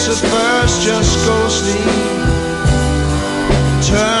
Face at first just go sleep. the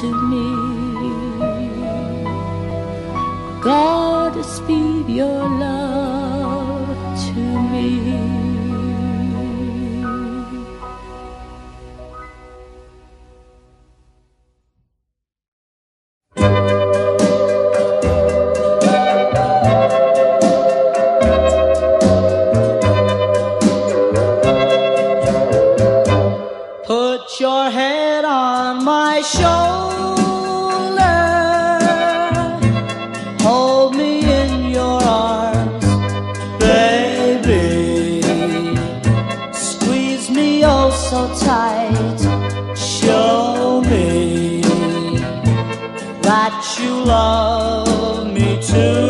to me. God, speed your love. so tight. Show me that you love me too.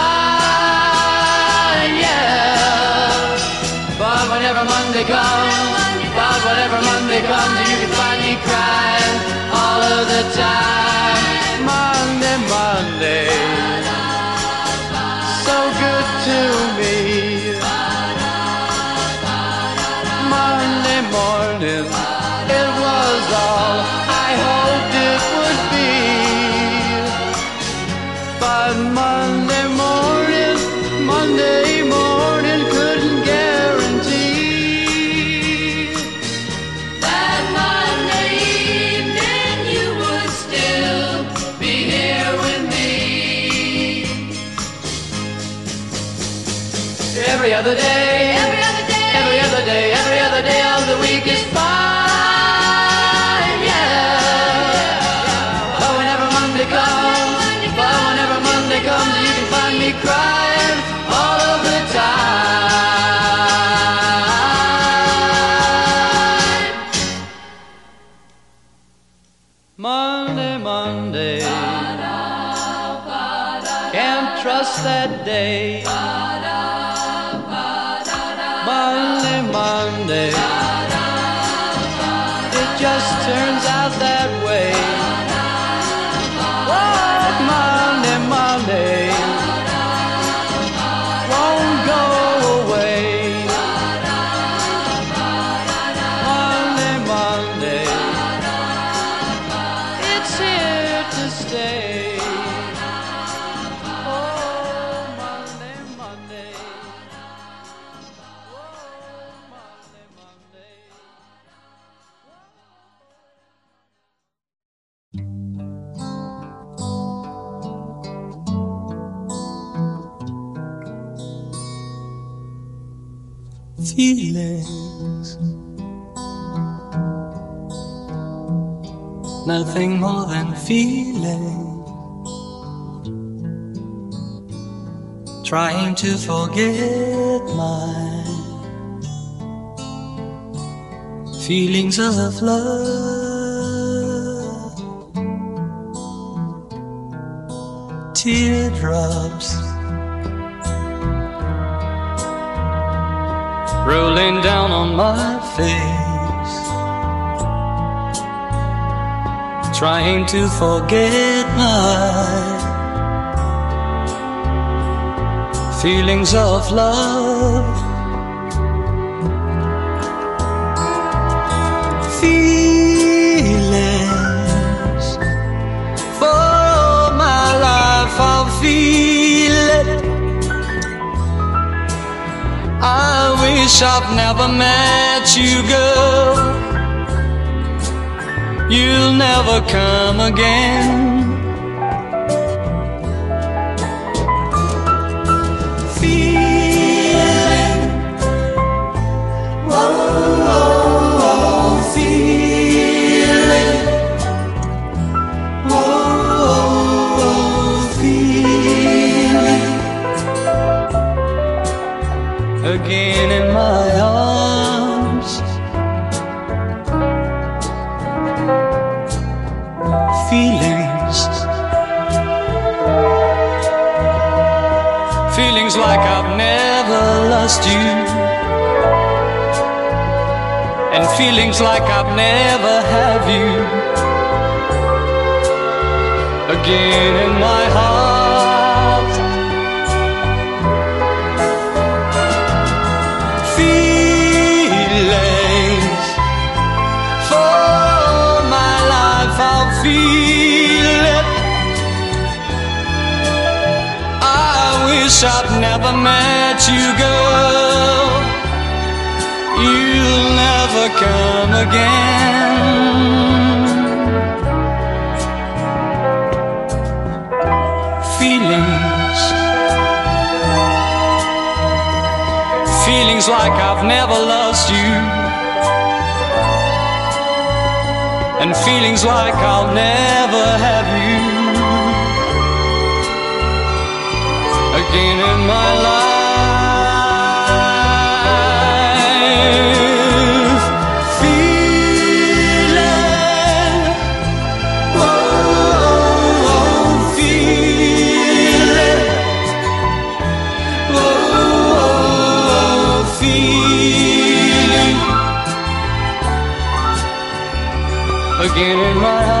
Monday comes, about whatever Monday comes, you can find me crying all of the time. Monday, Monday, so good to me. Monday morning, it was all. Crying all of the time. Monday, Monday. Can't trust that day. It's here to stay. Oh, Monday, Monday. Oh, Monday, Monday. feelings. Nothing more than feeling. Trying to forget my feelings of love. Teardrops. rolling down on my face, trying to forget my feelings of love. Feelings for my life, I'll feel it. I wish I've never met you, girl. You'll never come again. Feeling, oh, oh, oh, feeling, oh, oh, oh, feeling. Again in my Feelings, feelings like I've never lost you, and feelings like I've never have you. Again in my heart. I'd met you girl. You'll never come again. Feelings. Feelings like I've never lost you, and feelings like I'll never have you. Again again in my arms.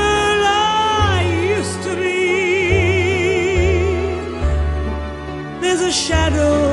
shadow